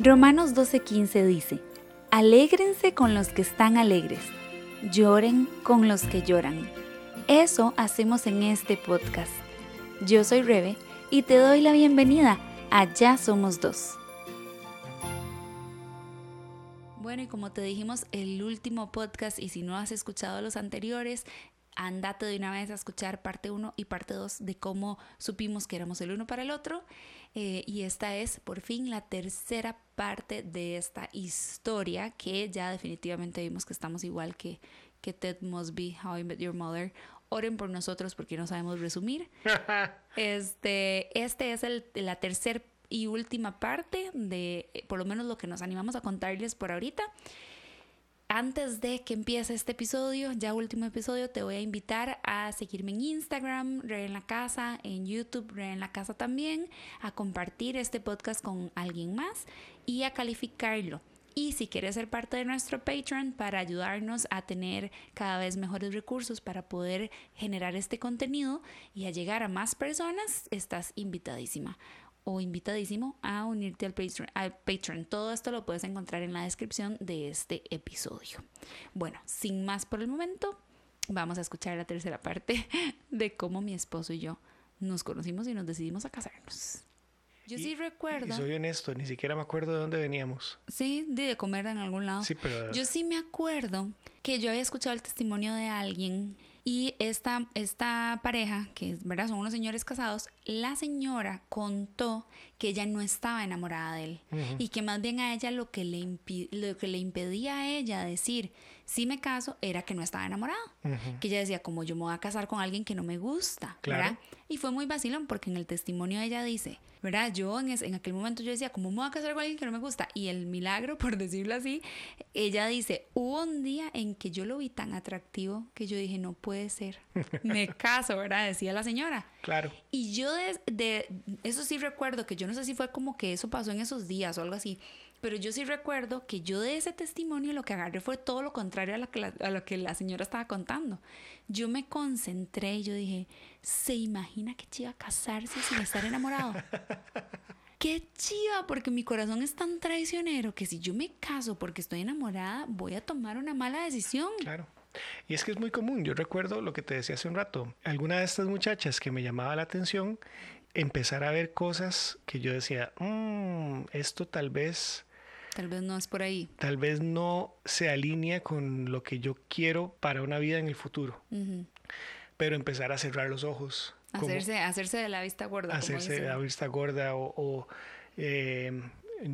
Romanos 12:15 dice, Alégrense con los que están alegres, lloren con los que lloran. Eso hacemos en este podcast. Yo soy Rebe y te doy la bienvenida a Ya Somos Dos. Bueno, y como te dijimos, el último podcast, y si no has escuchado los anteriores, andate de una vez a escuchar parte 1 y parte 2 de cómo supimos que éramos el uno para el otro. Eh, y esta es por fin la tercera parte de esta historia que ya definitivamente vimos que estamos igual que, que Ted Mosby, How I Met Your Mother. Oren por nosotros porque no sabemos resumir. este, este es el, la tercera y última parte de eh, por lo menos lo que nos animamos a contarles por ahorita. Antes de que empiece este episodio, ya último episodio, te voy a invitar a seguirme en Instagram, Re en la Casa, en YouTube, Re en la Casa también, a compartir este podcast con alguien más y a calificarlo. Y si quieres ser parte de nuestro Patreon para ayudarnos a tener cada vez mejores recursos para poder generar este contenido y a llegar a más personas, estás invitadísima o invitadísimo a unirte al Patreon, Todo esto lo puedes encontrar en la descripción de este episodio. Bueno, sin más por el momento, vamos a escuchar la tercera parte de cómo mi esposo y yo nos conocimos y nos decidimos a casarnos. Yo sí recuerdo. Y soy honesto, ni siquiera me acuerdo de dónde veníamos. Sí, de comer en algún lado. Sí, pero. Yo sí me acuerdo que yo había escuchado el testimonio de alguien y esta, esta pareja, que ¿verdad? son unos señores casados, la señora contó que ella no estaba enamorada de él y que más bien a ella lo que, le lo que le impedía a ella decir si me caso era que no estaba enamorado. Que ella decía, como yo me voy a casar con alguien que no me gusta, ¿verdad? Y fue muy vacilón porque en el testimonio ella dice, ¿verdad? Yo en, en aquel momento yo decía, ¿cómo me voy a casar con alguien que no me gusta? Y el milagro, por decirlo así, ella dice, hubo un día en que yo lo vi tan atractivo que yo dije, no puede ser, me caso, ¿verdad? Decía la señora. Claro. Y yo de, de, eso sí recuerdo, que yo no sé si fue como que eso pasó en esos días o algo así, pero yo sí recuerdo que yo de ese testimonio lo que agarré fue todo lo contrario a lo que la, a lo que la señora estaba contando. Yo me concentré y yo dije, ¿se imagina que chiva casarse sin estar enamorado? Qué chiva, porque mi corazón es tan traicionero que si yo me caso porque estoy enamorada, voy a tomar una mala decisión. Claro. Y es que es muy común. Yo recuerdo lo que te decía hace un rato. Alguna de estas muchachas que me llamaba la atención, empezar a ver cosas que yo decía, mmm, esto tal vez Tal vez no es por ahí. Tal vez no se alinea con lo que yo quiero para una vida en el futuro. Pero empezar a cerrar los ojos. Hacerse, hacerse de la vista gorda. Hacerse de la vista gorda o, eh,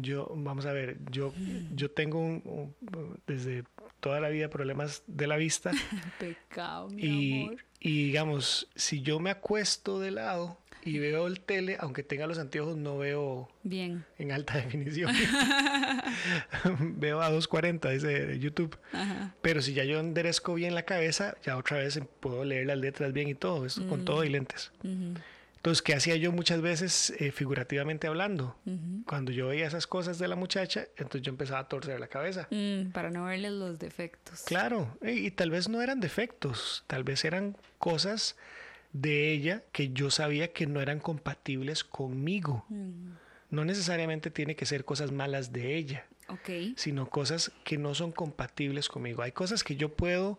yo, vamos a ver, yo, yo tengo desde toda la vida problemas de la vista. Pecado, mi y, amor. Y digamos, si yo me acuesto de lado y veo el tele, aunque tenga los anteojos, no veo bien en alta definición. veo a 240, dice YouTube. Pero si ya yo enderezco bien la cabeza, ya otra vez puedo leer las letras bien y todo, esto con todo y lentes. Entonces, ¿qué hacía yo muchas veces eh, figurativamente hablando? Cuando yo veía esas cosas de la muchacha, entonces yo empezaba a torcer la cabeza. Mm, para no verle los defectos. Claro, y tal vez no eran defectos, tal vez eran cosas de ella que yo sabía que no eran compatibles conmigo. No necesariamente tiene que ser cosas malas de ella, sino cosas que no son compatibles conmigo. Hay cosas que yo puedo,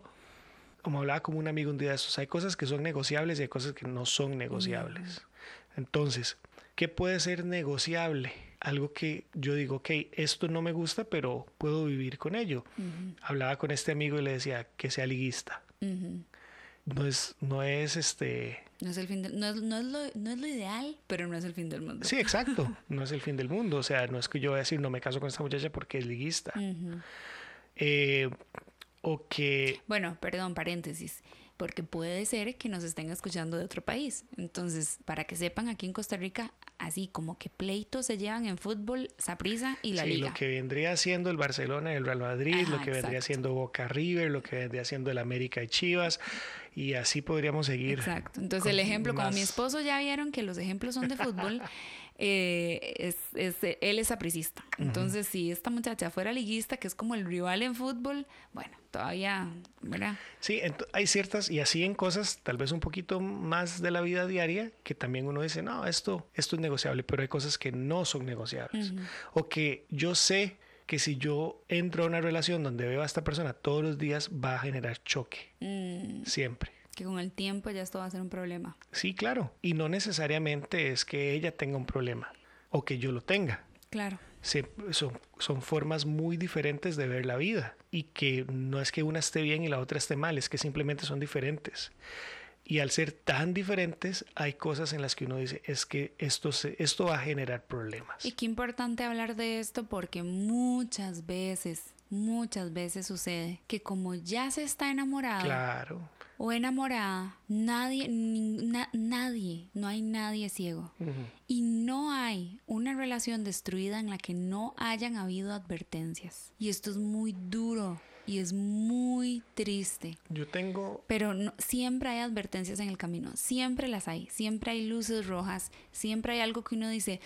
como hablaba como un amigo un día de esos, hay cosas que son negociables y hay cosas que no son negociables. Entonces, ¿qué puede ser negociable? Algo que yo digo, ok, esto no me gusta, pero puedo vivir con ello. Hablaba con este amigo y le decía que sea liguista no es, no es este... No es, el fin no, es, no, es lo, no es lo ideal, pero no es el fin del mundo. Sí, exacto. No es el fin del mundo. O sea, no es que yo voy a decir no me caso con esta muchacha porque es liguista. eh, o que... Bueno, perdón, paréntesis porque puede ser que nos estén escuchando de otro país. Entonces, para que sepan, aquí en Costa Rica, así como que pleitos se llevan en fútbol, Saprisa y la sí, lo que vendría siendo el Barcelona y el Real Madrid, lo que vendría siendo Boca River, lo que vendría siendo el América y Chivas, y así podríamos seguir. Exacto. Entonces, el ejemplo, como mi esposo ya vieron que los ejemplos son de fútbol, eh, es, es, él es apricista. Entonces, si esta muchacha fuera liguista, que es como el rival en fútbol, bueno, todavía, ¿verdad? Sí, hay ciertas, y así en cosas tal vez un poquito más de la vida diaria, que también uno dice, no, esto, esto es negociable, pero hay cosas que no son negociables. O que yo sé que si yo entro a una relación donde veo a esta persona todos los días, va a generar choque. Mm. Siempre que con el tiempo ya esto va a ser un problema. Sí, claro. Y no necesariamente es que ella tenga un problema o que yo lo tenga. Claro. son, son formas muy diferentes de ver la vida y que no es que una esté bien y la otra esté mal, es que simplemente son diferentes. Y al ser tan diferentes, hay cosas en las que uno dice, es que esto, se, esto va a generar problemas. Y qué importante hablar de esto porque muchas veces, muchas veces sucede que como ya se está enamorado, claro o enamorada, nadie, nadie, no hay nadie ciego. Y no hay una relación destruida en la que no hayan habido advertencias. Y esto es muy duro y es muy triste. Yo tengo... Pero no, siempre hay advertencias en el camino, siempre las hay, siempre hay luces rojas, siempre hay algo que uno dice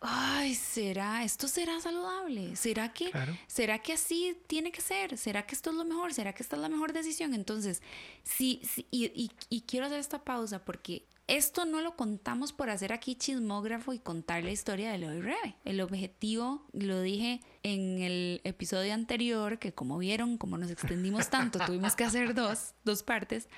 ay, ¿será? ¿Esto será saludable? ¿Será que, ¿será que así tiene que ser? ¿Será que esto es lo mejor? ¿Será que esta es la mejor decisión? Entonces, sí, sí y, y, quiero hacer esta pausa porque esto no lo contamos por hacer aquí chismógrafo y contar la historia de Leo Rebe. El objetivo, lo dije en el episodio anterior, que como vieron, como nos extendimos tanto, tuvimos que hacer dos, dos partes.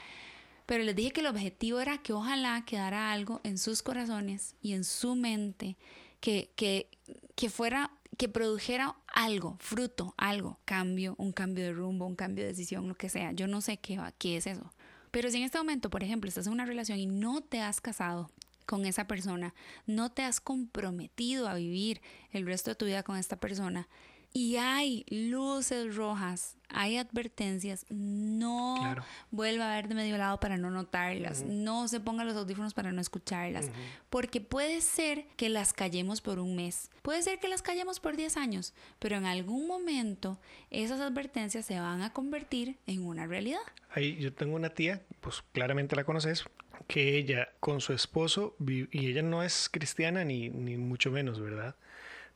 Pero les dije que el objetivo era que ojalá quedara algo en sus corazones y en su mente que, que, que fuera que produjera algo, fruto, algo, cambio, un cambio de rumbo, un cambio de decisión, lo que sea. Yo no sé qué, qué es eso. Pero si en este momento, por ejemplo, estás en una relación y no te has casado con esa persona, no te has comprometido a vivir el resto de tu vida con esta persona, y hay luces rojas, hay advertencias, no vuelva a ver de medio lado para no notarlas, no se ponga los audífonos para no escucharlas, porque puede ser que las callemos por un mes, puede ser que las callemos por 10 años, pero en algún momento esas advertencias se van a convertir en una realidad. Ahí yo tengo una tía, pues claramente la conoces, que ella con su esposo, y ella no es cristiana ni, ni mucho menos, ¿verdad?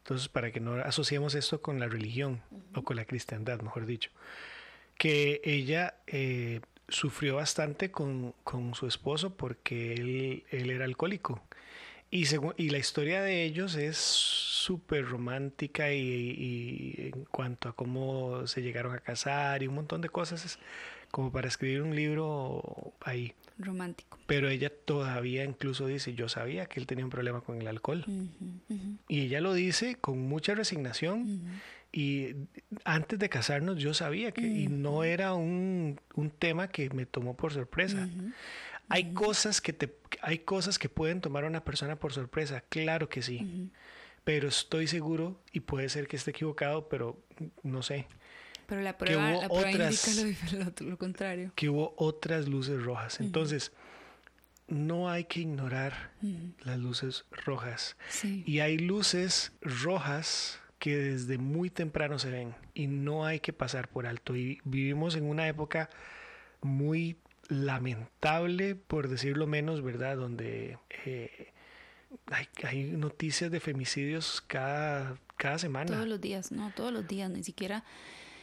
Entonces, para que no asociemos esto con la religión o con la cristiandad, mejor dicho, que ella eh, sufrió bastante con, su esposo porque él, él era alcohólico. Y, y la historia de ellos es súper romántica y, y, en cuanto a cómo se llegaron a casar y un montón de cosas, es como para escribir un libro ahí romántico. Pero ella todavía incluso dice, yo sabía que él tenía un problema con el alcohol. Y ella lo dice con mucha resignación. Y antes de casarnos yo sabía que y no era un, un, tema que me tomó por sorpresa. Hay cosas que te hay cosas que pueden tomar a una persona por sorpresa, claro que sí. Pero estoy seguro y puede ser que esté equivocado, pero no sé pero la prueba, la prueba indica lo, contrario. Que hubo otras luces rojas. Entonces, no hay que ignorar las luces rojas. Y hay luces rojas que desde muy temprano se ven y no hay que pasar por alto. Y vivimos en una época muy lamentable, por decirlo menos, ¿verdad? Donde eh, hay, hay, noticias de femicidios cada, cada semana. Todos los días, no, todos los días, ni siquiera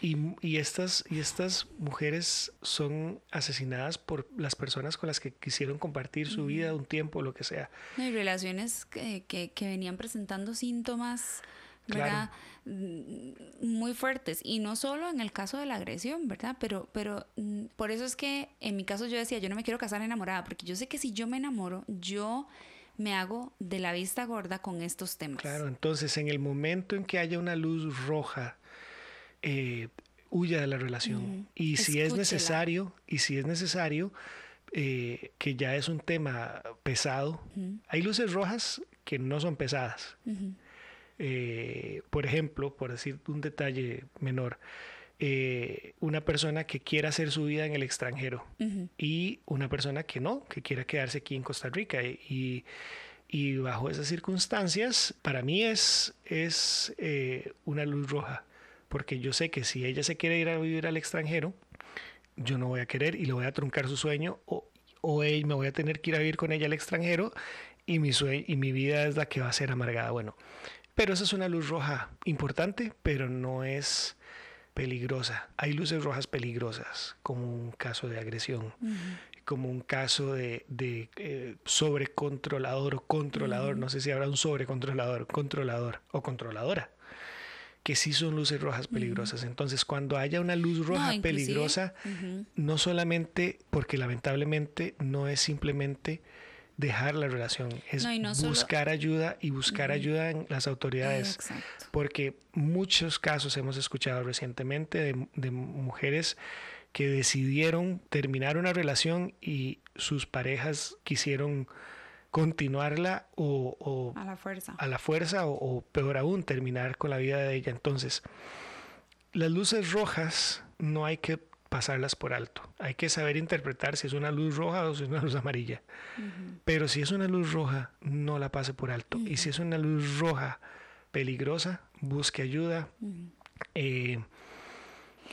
y, estas, y estas mujeres son asesinadas por las personas con las que quisieron compartir su vida un tiempo, lo que sea. Hay relaciones que, que, venían presentando síntomas ¿verdad? Mm, muy fuertes y no solo en el caso de la agresión, ¿verdad? Pero, pero mm, por eso es que en mi caso yo decía, yo no me quiero casar enamorada, porque yo sé que si yo me enamoro, yo me hago de la vista gorda con estos temas. Claro, entonces en el momento en que haya una luz roja eh, huya de la relación. Y si es necesario, y si es necesario, eh, que ya es un tema pesado, hay luces rojas que no son pesadas. Eh, por ejemplo, por decir un detalle menor, una persona que quiera hacer su vida en el extranjero y una persona que no, que quiera quedarse aquí en Costa Rica. Y, y bajo esas circunstancias, para mí es, es una luz roja porque yo sé que si ella se quiere ir a vivir al extranjero, yo no voy a querer y le voy a truncar su sueño o, o me voy a tener que ir a vivir con ella al extranjero y mi, y mi vida es la que va a ser amargada. Bueno, pero esa es una luz roja importante, pero no es peligrosa. Hay luces rojas peligrosas, como un caso de agresión, como un caso de, de eh, sobrecontrolador o controlador. No sé si habrá un sobrecontrolador, controlador o controladora que sí son luces rojas peligrosas. Entonces, cuando haya una luz roja peligrosa, no solamente porque lamentablemente no es simplemente dejar la relación, es buscar ayuda y buscar ayuda en las autoridades. Porque muchos casos hemos escuchado recientemente de, mujeres que decidieron terminar una relación y sus parejas quisieron continuarla o, a la fuerza, a la fuerza o, peor aún, terminar con la vida de ella. Entonces, las luces rojas no hay que pasarlas por alto. Hay que saber interpretar si es una luz roja o si es una luz amarilla. Pero si es una luz roja, no la pase por alto. Y si es una luz roja peligrosa, busque ayuda. Eh,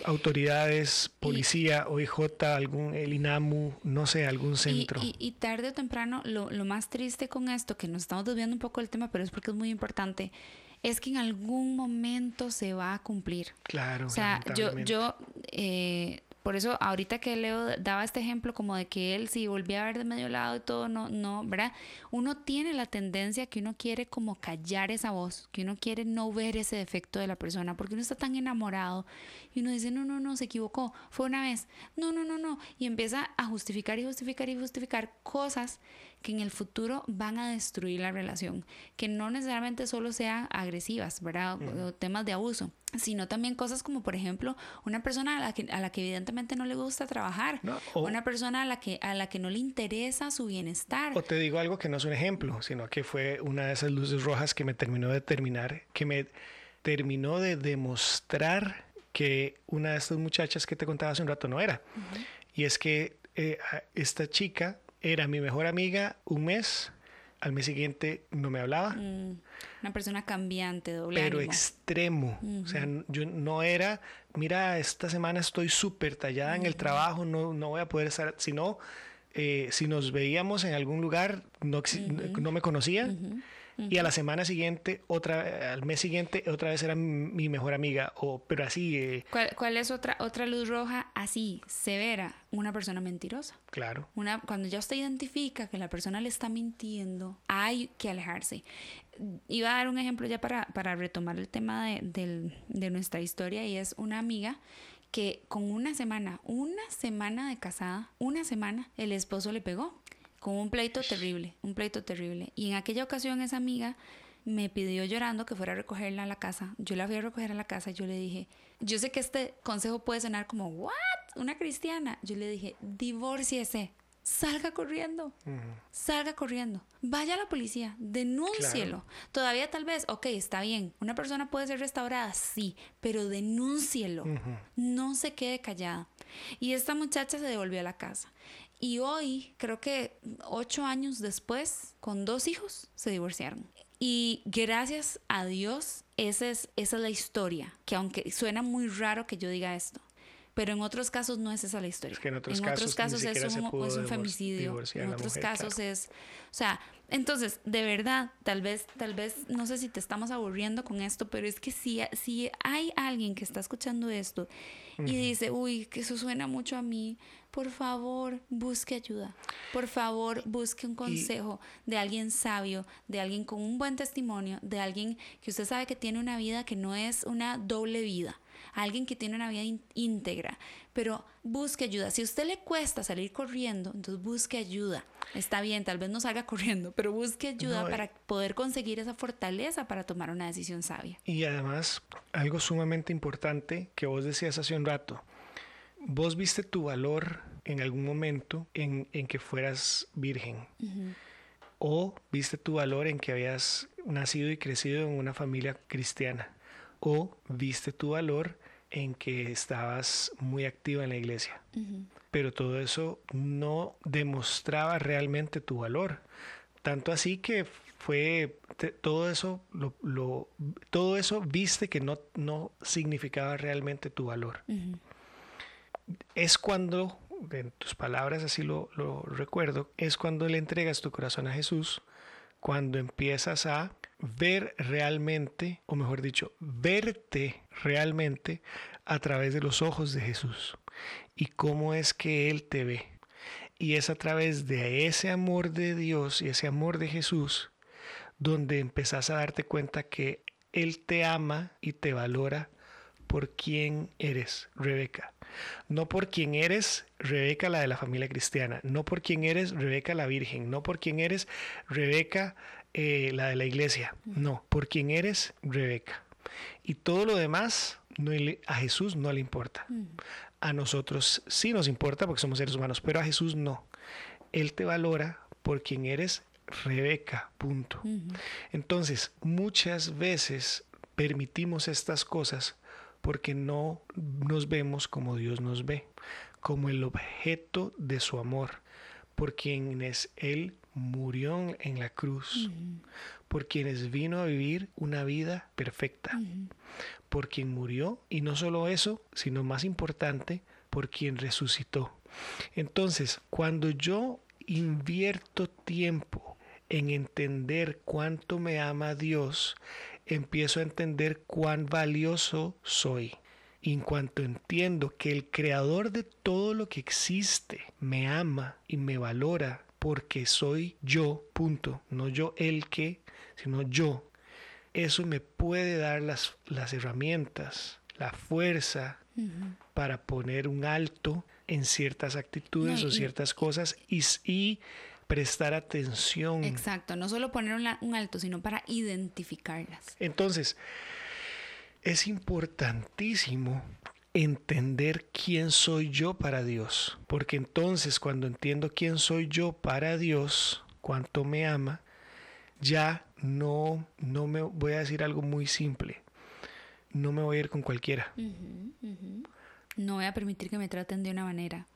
autoridades, policía, OIJ, algún, el INAMU, no sé, algún centro. Y, tarde o temprano, lo, lo, más triste con esto, que nos estamos desviando un poco del tema, pero es porque es muy importante, es que en algún momento se va a cumplir. Claro. O sea, yo, yo eh, por eso ahorita que Leo daba este ejemplo como de que él si volvía a ver de medio lado y todo, no, no, ¿verdad? Uno tiene la tendencia que uno quiere como callar esa voz, que uno quiere no ver ese defecto de la persona, porque uno está tan enamorado y uno dice, no, no, no, se equivocó, fue una vez, no, no, no, no, y empieza a justificar y justificar y justificar cosas que en el futuro van a destruir la relación, que no necesariamente solo sean agresivas, ¿verdad? O temas de abuso, sino también cosas como, por ejemplo, una persona a la que, a la que evidentemente no le gusta trabajar, o una persona a la, que, a la que no le interesa su bienestar. O te digo algo que no es un ejemplo, sino que fue una de esas luces rojas que me terminó de terminar, que me terminó de demostrar que una de estas muchachas que te contaba hace un rato no era. Y es que eh, esta chica era mi mejor amiga un mes, al mes siguiente no me hablaba. Mm, una persona cambiante, doble. Pero extremo. O sea, yo no era, mira, esta semana estoy súper tallada en el trabajo, no, no voy a poder estar, sino eh, si nos veíamos en algún lugar, no, no me conocía y a la semana siguiente, otra, al mes siguiente, otra vez era mi mejor amiga, o, pero así... Eh, ¿Cuál, es otra, otra luz roja así, severa? Una persona mentirosa. Claro. Una, cuando ya usted identifica que la persona le está mintiendo, hay que alejarse. Iba a dar un ejemplo ya para, para retomar el tema de, de nuestra historia y es una amiga que con una semana, una semana de casada, una semana, el esposo le pegó con un pleito terrible, un pleito terrible. Y en aquella ocasión esa amiga me pidió llorando que fuera a recogerla a la casa. Yo la fui a recoger a la casa y yo le dije, yo sé que este consejo puede sonar como, ¿what? Una cristiana. Yo le dije, divórciese, salga corriendo, salga corriendo, vaya a la policía, denúncielo. Todavía tal vez, ok, está bien, una persona puede ser restaurada, sí, pero denúncielo, no se quede callada. Y esta muchacha se devolvió a la casa. Y hoy, creo que ocho años después, con dos hijos, se divorciaron. Y gracias a Dios, esa es, esa es la historia, que aunque suena muy raro que yo diga esto, pero en otros casos no es esa la historia. en otros casos, es, un, femicidio. En otros casos es, o sea, entonces, de verdad, tal vez, tal vez, no sé si te estamos aburriendo con esto, pero es que si, si hay alguien que está escuchando esto y dice, uy, que eso suena mucho a mí, por favor, busque ayuda. Por favor, busque un consejo de alguien sabio, de alguien con un buen testimonio, de alguien que usted sabe que tiene una vida que no es una doble vida, alguien que tiene una vida íntegra. Pero busque ayuda. Si a usted le cuesta salir corriendo, entonces busque ayuda. Está bien, tal vez no salga corriendo, pero busque ayuda para poder conseguir esa fortaleza para tomar una decisión sabia. Y además, algo sumamente importante que vos decías hace un rato, vos viste tu valor en algún momento en, que fueras virgen. O viste tu valor en que habías nacido y crecido en una familia cristiana. O viste tu valor en que estabas muy activa en la iglesia. Pero todo eso no demostraba realmente tu valor. Tanto así que fue todo eso lo, todo eso viste que no, no significaba realmente tu valor es cuando, en tus palabras así lo, recuerdo, es cuando le entregas tu corazón a Jesús, cuando empiezas a ver realmente, o mejor dicho, verte realmente a través de los ojos de Jesús y cómo es que Él te ve. Y es a través de ese amor de Dios y ese amor de Jesús donde empezás a darte cuenta que Él te ama y te valora por quién eres, Rebeca. No por quién eres, Rebeca la de la familia cristiana. No por quién eres, Rebeca la Virgen. No por quién eres, Rebeca eh, la de la iglesia. No, por quién eres, Rebeca. Y todo lo demás no, a Jesús no le importa. A nosotros sí nos importa porque somos seres humanos, pero a Jesús no. Él te valora por quien eres Rebeca, punto. Entonces, muchas veces permitimos estas cosas porque no nos vemos como Dios nos ve, como el objeto de su amor, por quienes Él murió en la cruz, por quienes vino a vivir una vida perfecta, por quien murió y no solo eso, sino más importante, por quien resucitó. Entonces, cuando yo invierto tiempo en entender cuánto me ama Dios, empiezo a entender cuán valioso soy. Y en cuanto entiendo que el creador de todo lo que existe me ama y me valora porque soy yo, punto, no yo el que, sino yo, eso me puede dar las, las herramientas, la fuerza para poner un alto en ciertas actitudes o ciertas cosas y, y prestar atención. Exacto, no solo poner un, alto, sino para identificarlas. Entonces, es importantísimo entender quién soy yo para Dios, porque entonces cuando entiendo quién soy yo para Dios, cuánto me ama, ya no, no me voy a decir algo muy simple, no me voy a ir con cualquiera. No voy a permitir que me traten de una manera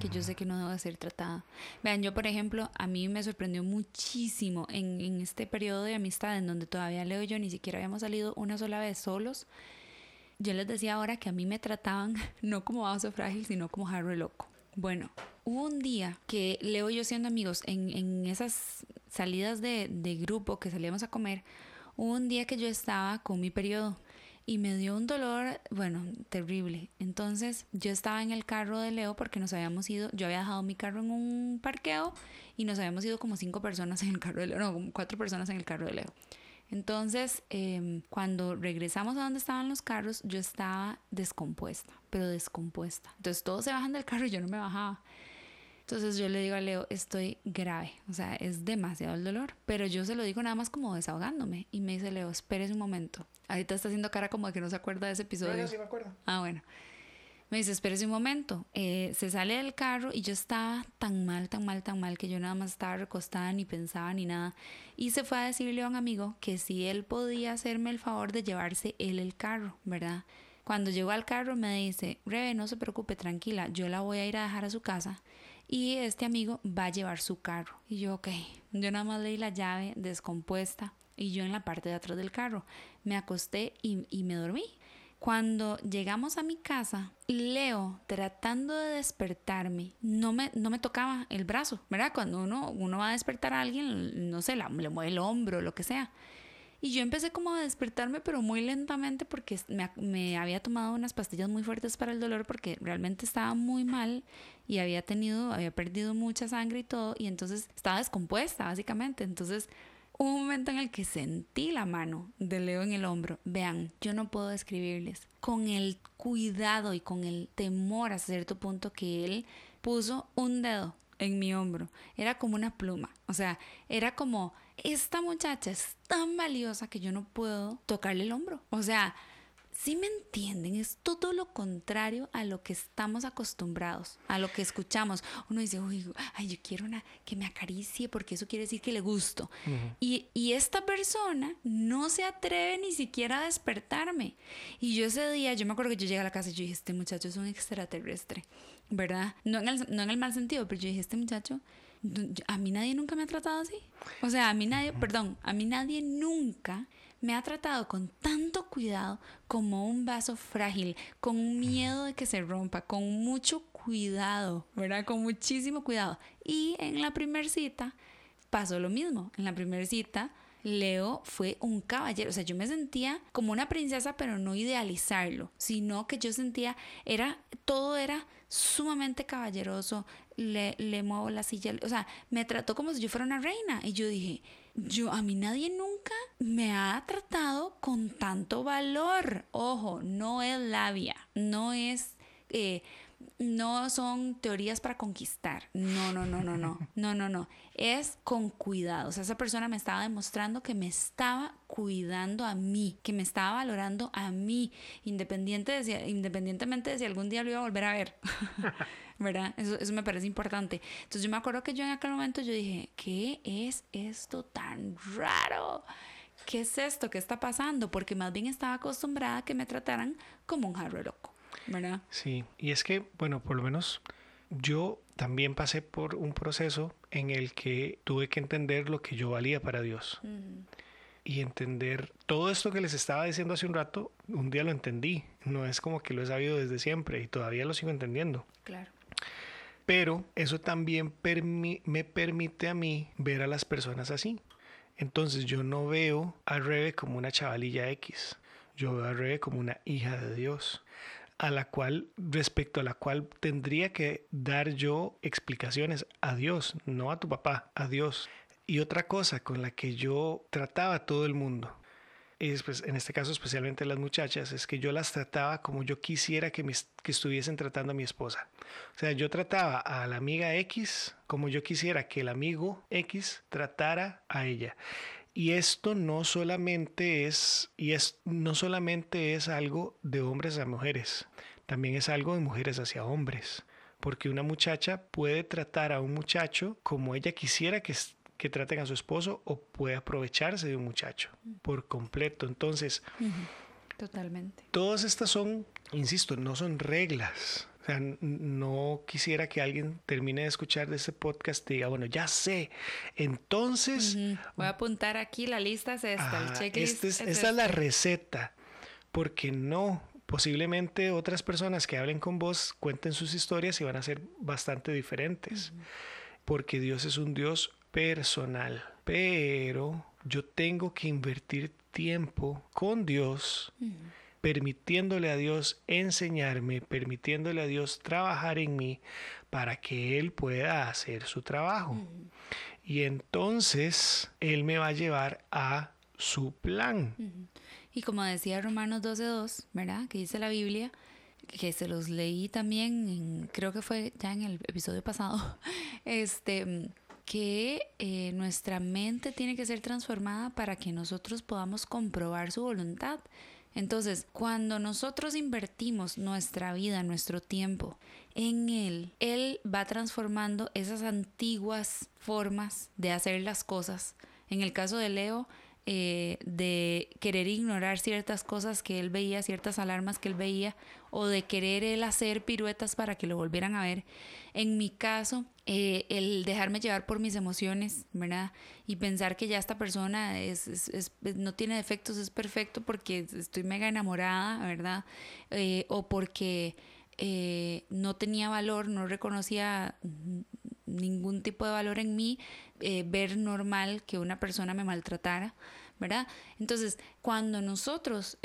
que yo sé que no debo ser tratada. Vean, yo por ejemplo, a mí me sorprendió muchísimo en, en, este periodo de amistad en donde todavía Leo y yo ni siquiera habíamos salido una sola vez solos. Yo les decía ahora que a mí me trataban no como vaso frágil, sino como jarro loco. Bueno, hubo un día que Leo y yo siendo amigos en, en esas salidas de, de grupo que salíamos a comer, hubo un día que yo estaba con mi periodo y me dio un dolor, bueno, terrible. Entonces yo estaba en el carro de Leo porque nos habíamos ido, yo había dejado mi carro en un parqueo y nos habíamos ido como cinco personas en el carro de Leo, no, como cuatro personas en el carro de Leo. Entonces, em, cuando regresamos a donde estaban los carros, yo estaba descompuesta, pero descompuesta. Entonces todos se bajan del carro y yo no me bajaba. Entonces yo le digo a Leo, estoy grave, o sea, es demasiado el dolor, pero yo se lo digo nada más como desahogándome. Y me dice Leo, espérese un momento. Ahorita está haciendo cara como de que no se acuerda de ese episodio. sí me acuerdo. Ah, bueno. Me dice, espérese un momento. Eh, se sale del carro y yo estaba tan mal, tan mal, tan mal que yo nada más estaba recostada, ni pensaba ni nada. Y se fue a decirle a un amigo que si él podía hacerme el favor de llevarse él el carro, ¿verdad? Cuando llegó al carro me dice, Rebe, no se preocupe, tranquila, yo la voy a ir a dejar a su casa y este amigo va a llevar su carro. Y yo, ok, yo nada más leí la llave descompuesta y yo en la parte de atrás del carro. Me acosté y, y me dormí. Cuando llegamos a mi casa, Leo, tratando de despertarme, no me, no me tocaba el brazo, ¿verdad? Cuando uno, uno va a despertar a alguien, no sé, le mueve el hombro, lo que sea. Y yo empecé como a despertarme, pero muy lentamente porque me, me, había tomado unas pastillas muy fuertes para el dolor porque realmente estaba muy mal y había tenido, había perdido mucha sangre y todo, y entonces estaba descompuesta básicamente. Entonces un momento en el que sentí la mano de Leo en el hombro. Vean, yo no puedo describirles con el cuidado y con el temor a cierto punto que él puso un dedo en mi hombro. Era como una pluma. O sea, era como, esta muchacha es tan valiosa que yo no puedo tocarle el hombro. O sea, si me entienden, es todo lo contrario a lo que estamos acostumbrados, a lo que escuchamos. Uno dice, uy, ay, yo quiero una que me acaricie porque eso quiere decir que le gusto. y, y, esta persona no se atreve ni siquiera a despertarme. Y yo ese día, yo me acuerdo que yo llegué a la casa y yo dije, este muchacho es un extraterrestre. ¿verdad? No en, el, no en el mal sentido, pero yo dije, este muchacho, a mí nadie nunca me ha tratado así. O sea, a mí nadie, perdón, a mí nadie nunca me ha tratado con tanto cuidado como un vaso frágil, con miedo de que se rompa, con mucho cuidado, ¿verdad? Con muchísimo cuidado. Y en la primer cita pasó lo mismo. En la primera cita, Leo fue un caballero, o sea, yo me sentía como una princesa, pero no idealizarlo, sino que yo sentía, era, todo era sumamente caballeroso, le, le muevo la silla, o sea, me trató como si yo fuera una reina y yo dije, yo a mí nadie nunca me ha tratado con tanto valor. Ojo, no es labia, no es eh, no son teorías para conquistar. No, no, no, no, no. No, no, no. Es con cuidado. O sea, esa persona me estaba demostrando que me estaba cuidando a mí, que me estaba valorando a mí, independiente de independientemente de si algún día lo iba a volver a ver. ¿Verdad? Eso, eso me parece importante. Entonces yo me acuerdo que yo en aquel momento yo dije, ¿qué es esto tan raro? ¿Qué es esto? ¿Qué está pasando? Porque más bien estaba acostumbrada a que me trataran como un jarro loco. ¿verdad? Sí, y es que, bueno, por lo menos yo también pasé por un proceso en el que tuve que entender lo que yo valía para Dios. Y entender todo esto que les estaba diciendo hace un rato, un día lo entendí. No es como que lo he sabido desde siempre y todavía lo sigo entendiendo. Claro. Pero eso también me permite a mí ver a las personas así. Entonces yo no veo a Rebe como una chavalilla X. Yo veo a Rebe como una hija de Dios a la cual, respecto a la cual tendría que dar yo explicaciones a Dios, no a tu papá, a Dios. Y otra cosa con la que yo trataba a todo el mundo, es, pues, en este caso especialmente las muchachas, es que yo las trataba como yo quisiera que, que estuviesen tratando a mi esposa. O sea, yo trataba a la amiga X como yo quisiera que el amigo X tratara a ella. Y esto no solamente es, y es, no solamente es algo de hombres a mujeres, también es algo de mujeres hacia hombres. Porque una muchacha puede tratar a un muchacho como ella quisiera que, que traten a su esposo o puede aprovecharse de un muchacho por completo. Entonces, totalmente. Todas estas son, insisto, no son reglas sea, no quisiera que alguien termine de escuchar de este podcast y diga, bueno, ya sé. Entonces... Voy a apuntar aquí, la lista es esta, el checklist. Este es, esta es la este. receta, porque no, posiblemente otras personas que hablen con vos cuenten sus historias y van a ser bastante diferentes, porque Dios es un Dios personal, pero yo tengo que invertir tiempo con Dios permitiéndole a Dios enseñarme, permitiéndole a Dios trabajar en mí para que Él pueda hacer su trabajo. Y entonces Él me va a llevar a su plan. Y como decía Romanos 12.2, ¿verdad? Que dice la Biblia, que se los leí también, creo que fue ya en el episodio pasado, este que eh, nuestra mente tiene que ser transformada para que nosotros podamos comprobar su voluntad. Entonces, cuando nosotros invertimos nuestra vida, nuestro tiempo en Él, Él va transformando esas antiguas formas de hacer las cosas. En el caso de Leo, eh, de querer ignorar ciertas cosas que él veía, ciertas alarmas que él veía, o de querer él hacer piruetas para que lo volvieran a ver. En mi caso, eh, el dejarme llevar por mis emociones, ¿verdad? Y pensar que ya esta persona es, no tiene defectos, es perfecto porque estoy mega enamorada, ¿verdad? Eh, o porque eh, no tenía valor, no reconocía ningún tipo de valor en mí, ver normal que una persona me maltratara. ¿verdad? Entonces, cuando nosotros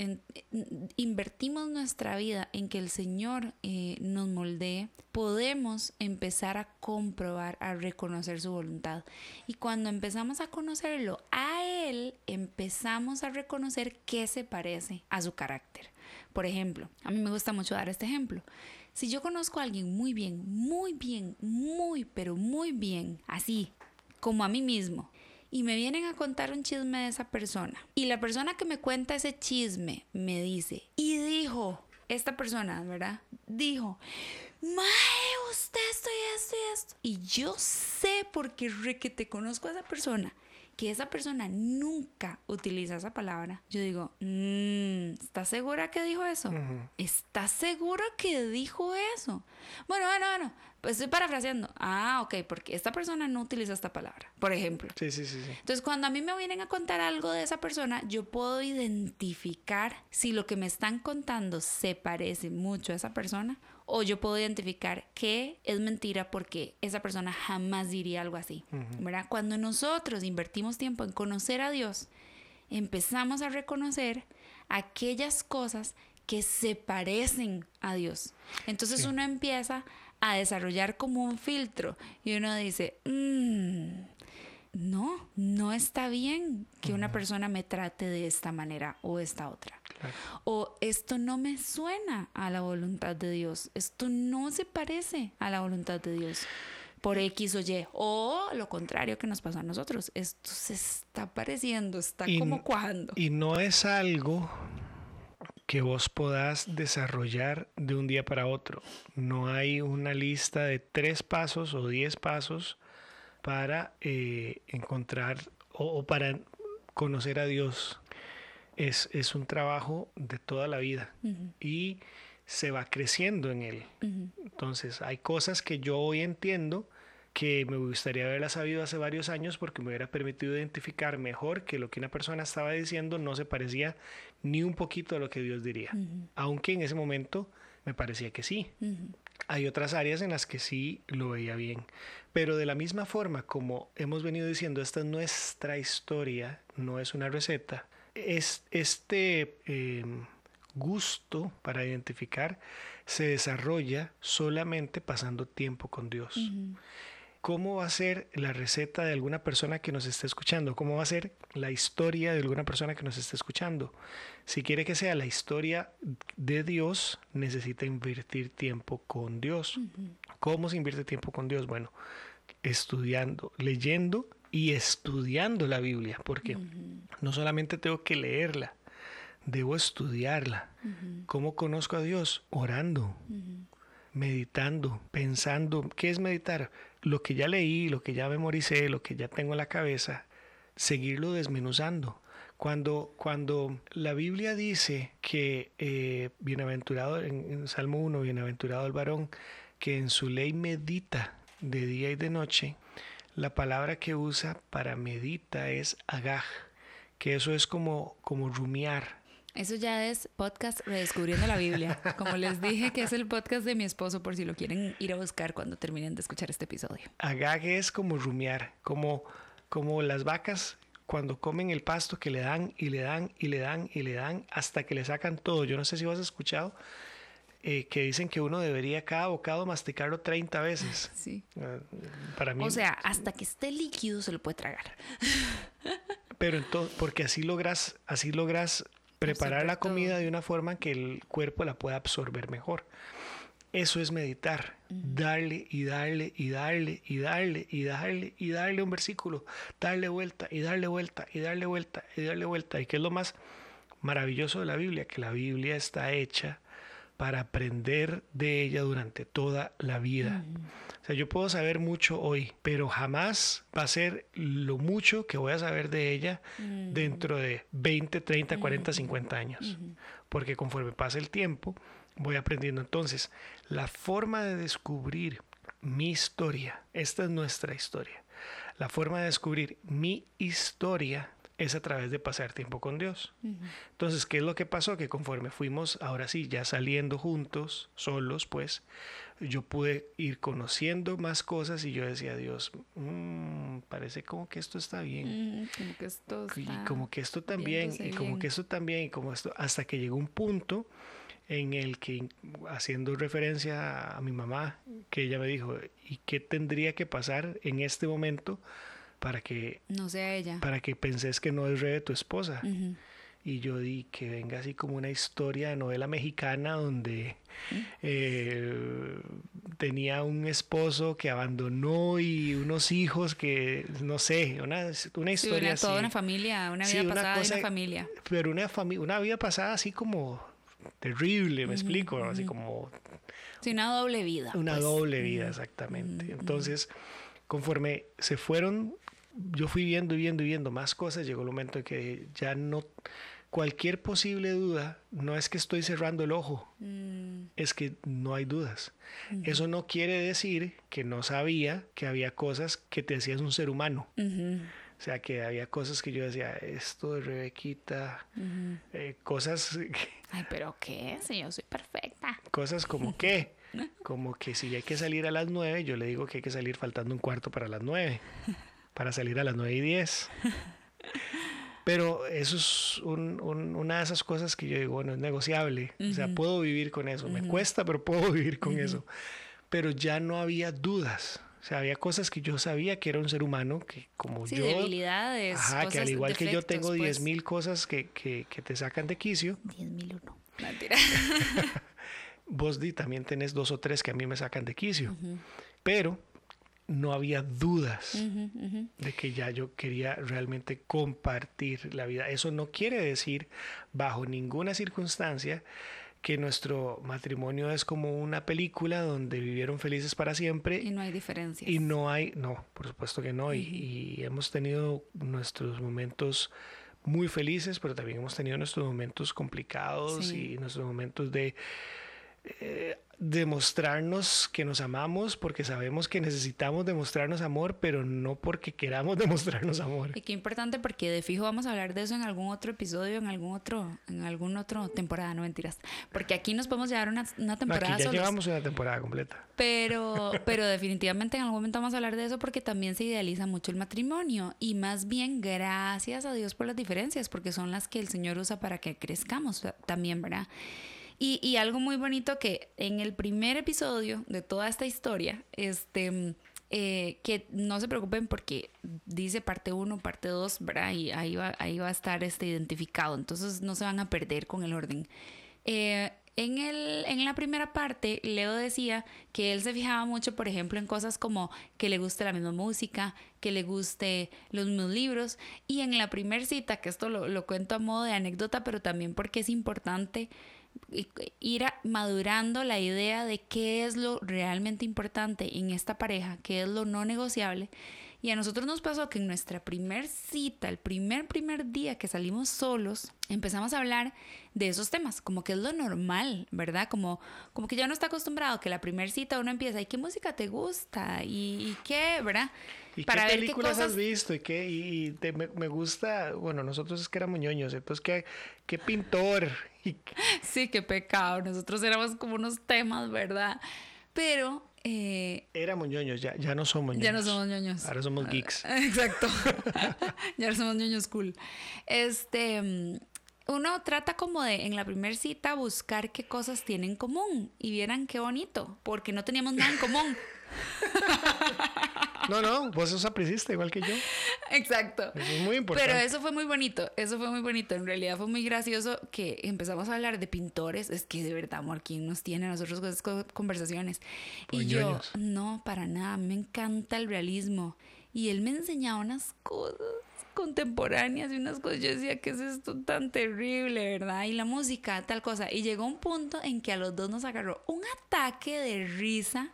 invertimos nuestra vida en que el Señor eh, nos moldee, podemos empezar a comprobar, a reconocer su voluntad. Y cuando empezamos a conocerlo a Él, empezamos a reconocer qué se parece a su carácter. Por ejemplo, a mí me gusta mucho dar este ejemplo. Si yo conozco a alguien muy bien, muy bien, muy, pero muy bien, así, como a mí mismo, y me vienen a contar un chisme de esa persona. Y la persona que me cuenta ese chisme me dice, y dijo, esta persona, ¿verdad? Dijo, Mae, usted esto y esto y esto. Y yo sé porque re que te conozco a esa persona que esa persona nunca utiliza esa palabra, yo digo, mmm, ¿estás segura que dijo eso? ¿Estás segura que dijo eso? Bueno, bueno, bueno, Pues estoy parafraseando. Ah, ok, porque esta persona no utiliza esta palabra, por ejemplo. Sí, sí, sí, sí. Entonces, cuando a mí me vienen a contar algo de esa persona, yo puedo identificar si lo que me están contando se parece mucho a esa persona o yo puedo identificar que es mentira porque esa persona jamás diría algo así. ¿verdad? Cuando nosotros invertimos tiempo en conocer a Dios, empezamos a reconocer aquellas cosas que se parecen a Dios. Entonces uno empieza a desarrollar como un filtro y uno dice, mm, no, no está bien que una persona me trate de esta manera o esta otra. O esto no me suena a la voluntad de Dios, esto no se parece a la voluntad de Dios por X o Y. O lo contrario que nos pasa a nosotros, esto se está pareciendo, está como cuajando. Y no es algo que vos podás desarrollar de un día para otro. No hay una lista de tres pasos o diez pasos para eh, encontrar o, para conocer a Dios. Es, es, un trabajo de toda la vida y se va creciendo en él. Entonces, hay cosas que yo hoy entiendo que me gustaría haberlas sabido hace varios años porque me hubiera permitido identificar mejor que lo que una persona estaba diciendo no se parecía ni un poquito a lo que Dios diría, aunque en ese momento me parecía que sí. Hay otras áreas en las que sí lo veía bien, pero de la misma forma como hemos venido diciendo, esta es nuestra historia, no es una receta, es este em, gusto para identificar se desarrolla solamente pasando tiempo con Dios cómo va a ser la receta de alguna persona que nos esté escuchando, cómo va a ser la historia de alguna persona que nos esté escuchando. Si quiere que sea la historia de Dios, necesita invertir tiempo con Dios. ¿Cómo se invierte tiempo con Dios? Bueno, estudiando, leyendo y estudiando la Biblia, porque no solamente tengo que leerla, debo estudiarla. ¿Cómo conozco a Dios? Orando, meditando, pensando. ¿Qué es meditar? Lo que ya leí, lo que ya memoricé, lo que ya tengo en la cabeza, seguirlo desmenuzando. Cuando, cuando la Biblia dice que eh, bienaventurado, en, Salmo 1, bienaventurado el varón, que en su ley medita de día y de noche, la palabra que usa para medita es agaj, que eso es como, como rumiar, eso ya es podcast Redescubriendo la Biblia. Como les dije, que es el podcast de mi esposo, por si lo quieren ir a buscar cuando terminen de escuchar este episodio. Agague es como rumiar, como, como las vacas cuando comen el pasto que le dan y le dan y le dan y le dan hasta que le sacan todo. Yo no sé si vos has escuchado eh, que dicen que uno debería cada bocado masticarlo 30 veces. Sí. Ah, para mí. O sea, hasta que esté líquido se lo puede tragar. Pero entonces, porque así logras, así logras preparar la comida de una forma que el cuerpo la pueda absorber mejor. Eso es meditar, darle y darle y darle y darle y darle y darle un versículo, darle vuelta y darle vuelta y darle vuelta y darle vuelta. Y que es lo más maravilloso de la Biblia, que la Biblia está hecha para aprender de ella durante toda la vida. O sea, yo puedo saber mucho hoy, pero jamás va a ser lo mucho que voy a saber de ella dentro de 20, 30, 40, 50 años. Porque conforme pasa el tiempo, voy aprendiendo. Entonces, la forma de descubrir mi historia, esta es nuestra historia, la forma de descubrir mi historia es a través de pasar tiempo con Dios. Entonces, ¿qué es lo que pasó? Que conforme fuimos, ahora sí, ya saliendo juntos, solos, pues, yo pude ir conociendo más cosas y yo decía, Dios, mm, parece como que esto está bien. como que esto y como que esto también, y como que esto también, y como esto, hasta que llegó un punto en el que, haciendo referencia a mi mamá, que ella me dijo, ¿y qué tendría que pasar en este momento para que... No sea ella. Para que penses que no es re de tu esposa y yo di que venga así como una historia de novela mexicana donde eh, tenía un esposo que abandonó y unos hijos que, no sé, una, una historia Toda una familia, una vida pasada de una familia. Pero una, familia una vida pasada así como terrible, me explico, así como... Sí, una doble vida. Una pues. doble vida, exactamente. Entonces, conforme se fueron yo fui viendo y viendo y viendo más cosas, llegó el momento en que ya no, cualquier posible duda no es que estoy cerrando el ojo, Mm, es que no hay dudas. Eso no quiere decir que no sabía que había cosas que te hacías un ser humano. O sea, que había cosas que yo decía, esto de Rebequita, ujú. eh, cosas, Ay, pero ¿qué? Si yo soy perfecta. cosas como que, como que si hay que salir a las nueve, yo le digo que hay que salir faltando un cuarto para las nueve, para salir a las nueve y diez. Pero eso es un- un- una de esas cosas que yo digo, bueno, es negociable. O sea, puedo vivir con eso. Me cuesta, pero puedo vivir con eso. Pero ya no había dudas. O sea, había cosas que yo sabía que era un ser humano, que como Sí, yo... debilidades. Ajá, que al igual que yo tengo pues. 10.000 cosas que, que, que te sacan de quicio, 10.001. Mentira. vos di, también tenés dos o tres que a mí me sacan de quicio. Pero no había dudas de que ya yo quería realmente compartir la vida. Eso no quiere decir bajo ninguna circunstancia que nuestro matrimonio es como una película donde vivieron felices para siempre Y no hay diferencias. y no hay, no, por supuesto que no, y, y hemos tenido nuestros momentos muy felices, pero también hemos tenido nuestros momentos complicados Sí. y nuestros momentos de eh, demostrarnos que nos amamos porque sabemos que necesitamos demostrarnos amor, pero no porque queramos demostrarnos amor. Y qué importante porque de fijo vamos a hablar de eso en algún otro episodio, en algún otro, en algún otro temporada, no mentiras. Porque aquí nos podemos llevar una, una Aquí temporada ya solos. llevamos una temporada completa. Pero, pero definitivamente en algún momento vamos a hablar de eso porque también se idealiza mucho el matrimonio y más bien gracias a Dios por las diferencias porque son las que el Señor usa para que crezcamos también, ¿verdad? Y, y algo muy bonito que en el primer episodio de toda esta historia, este, eh, que no se preocupen porque dice parte 1, parte 2, ¿verdad? Y ahí va, ahí va a estar este identificado, entonces no se van a perder con el orden. Eh, en, el, en la primera parte, Leo decía que él se fijaba mucho, por ejemplo, en cosas como que le guste la misma música, que le guste los mismos libros. Y en la primera cita, que esto lo, lo cuento a modo de anécdota, pero también porque es importante ir a- madurando la idea de qué es lo realmente importante en esta pareja, qué es lo no negociable. Y a nosotros nos pasó que en nuestra primer cita, el primer primer día que salimos solos, empezamos a hablar de esos temas, como que es lo normal, ¿verdad? Como, como que ya uno está acostumbrado que la primer cita uno empieza, ¿y qué música te gusta? ¿Y, y qué, verdad? ¿Y qué películas has visto? ¿Y qué? Y, y te- me, me gusta, bueno, nosotros es que éramos ñoños, entonces, ¿qué, qué pintor? Sí, qué pecado. Nosotros éramos como unos temas, ¿verdad? Pero eh, éramos ñoños, ya, ya no somos ñoños. ya no somos ñoños. Ahora somos geeks. Exacto. ya no somos ñoños cool. Este, mm, uno trata como de en la primera cita buscar qué cosas tienen en común y vieran qué bonito, porque no teníamos nada en común. No, no, vos sos apricista igual que yo. Exacto. Eso es muy importante. Pero eso fue muy bonito, eso fue muy bonito. En realidad fue muy gracioso que empezamos a hablar de pintores. Es que de verdad, amor, ¿quién nos tiene a nosotros con esas conversaciones? Por y yo, no, para nada, me encanta el realismo. Y él me enseñaba unas cosas contemporáneas y unas cosas. Yo decía, ¿qué es esto tan terrible, verdad? Y la música, tal cosa. Y llegó un punto en que a los dos nos agarró un ataque de risa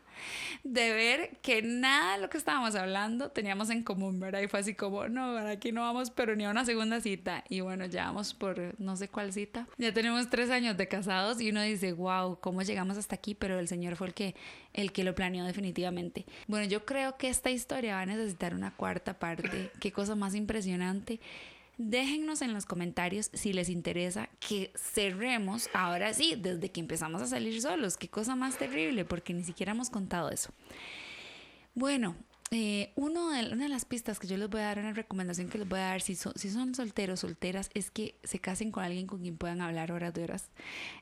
de ver que nada de lo que estábamos hablando teníamos en común, ¿verdad? Y fue así como, no, aquí no vamos, pero ni a una segunda cita. Y bueno, ya vamos por no sé cuál cita. Ya tenemos tres años de casados y uno dice, wow, ¿cómo llegamos hasta aquí? Pero el Señor fue el que, el que lo planeó definitivamente. Bueno, yo creo que esta historia va a necesitar una cuarta parte. Qué cosa más impresionante. Déjennos en los comentarios si les interesa que cerremos ahora sí, desde que empezamos a salir solos. Qué cosa más terrible, porque ni siquiera hemos contado eso. Bueno, eh, uno de, una de las pistas que yo les voy a dar, una recomendación que les voy a dar si, son si son solteros, solteras, es que se casen con alguien con quien puedan hablar horas de horas.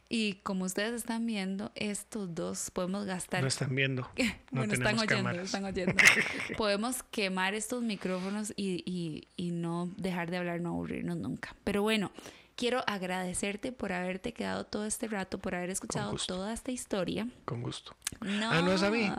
Y como ustedes están viendo, estos dos podemos gastar No están viendo. No bueno, están oyendo, cámaras. están oyendo. Podemos quemar estos micrófonos y, y- y no dejar de hablar, no aburrirnos nunca. Pero bueno, quiero agradecerte por haberte quedado todo este rato, por haber escuchado toda esta historia. Con gusto. No. Ah, no es a mí.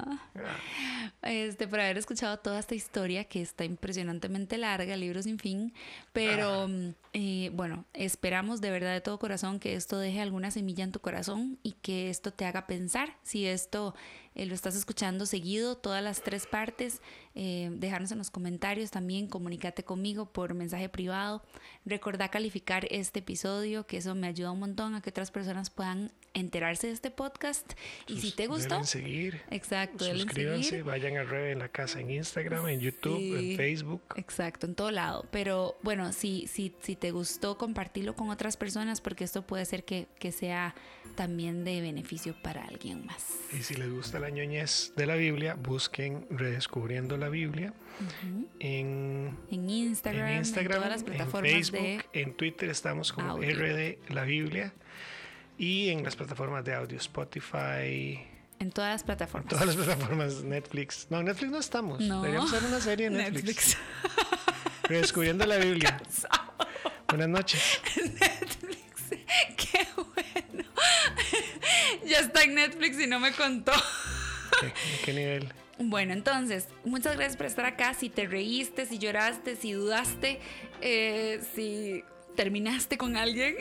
Este, por haber escuchado toda esta historia que está impresionantemente larga, libro sin fin, pero mm, eh, bueno, esperamos de verdad de todo corazón que esto deje alguna semilla en tu corazón y que esto te haga pensar si esto eh, lo estás escuchando seguido, todas las tres partes, eh, dejarnos en los comentarios también, comunícate conmigo por mensaje privado. Recordá calificar este episodio, que eso me ayuda un montón a que otras personas puedan enterarse de este podcast. y si te gustó, deben seguir. Exacto, suscríbanse, vayan a Rebe en la casa en Instagram, en YouTube, en Facebook. Exacto, en todo lado. Pero bueno, si, si, si te gustó, compartirlo con otras personas porque esto puede ser que, que sea también de beneficio para alguien más. Y si les gusta la ñoñez de la Biblia, busquen Redescubriendo la Biblia en, en, Instagram, en, todas las plataformas en Facebook, en Twitter estamos como RD la Biblia y en las plataformas de audio Spotify. En todas las plataformas. todas las plataformas, Netflix. No, Netflix no estamos. Deberíamos hacer una serie en Netflix. Netflix. Redescubriendo la Biblia. Buenas noches. Netflix. Qué bueno. ya está en Netflix y no me contó. ¿Qué, qué nivel? Bueno, entonces, muchas gracias por estar acá. Si te reíste, si lloraste, si dudaste, eh, si terminaste con alguien,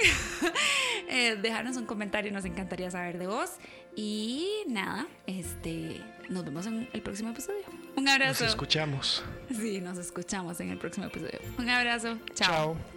eh, dejarnos un comentario, nos encantaría saber de vos. Y nada, este, nos vemos en el próximo episodio. Un abrazo. Nos escuchamos. Sí, nos escuchamos en el próximo episodio. Un abrazo. Chao. Chao.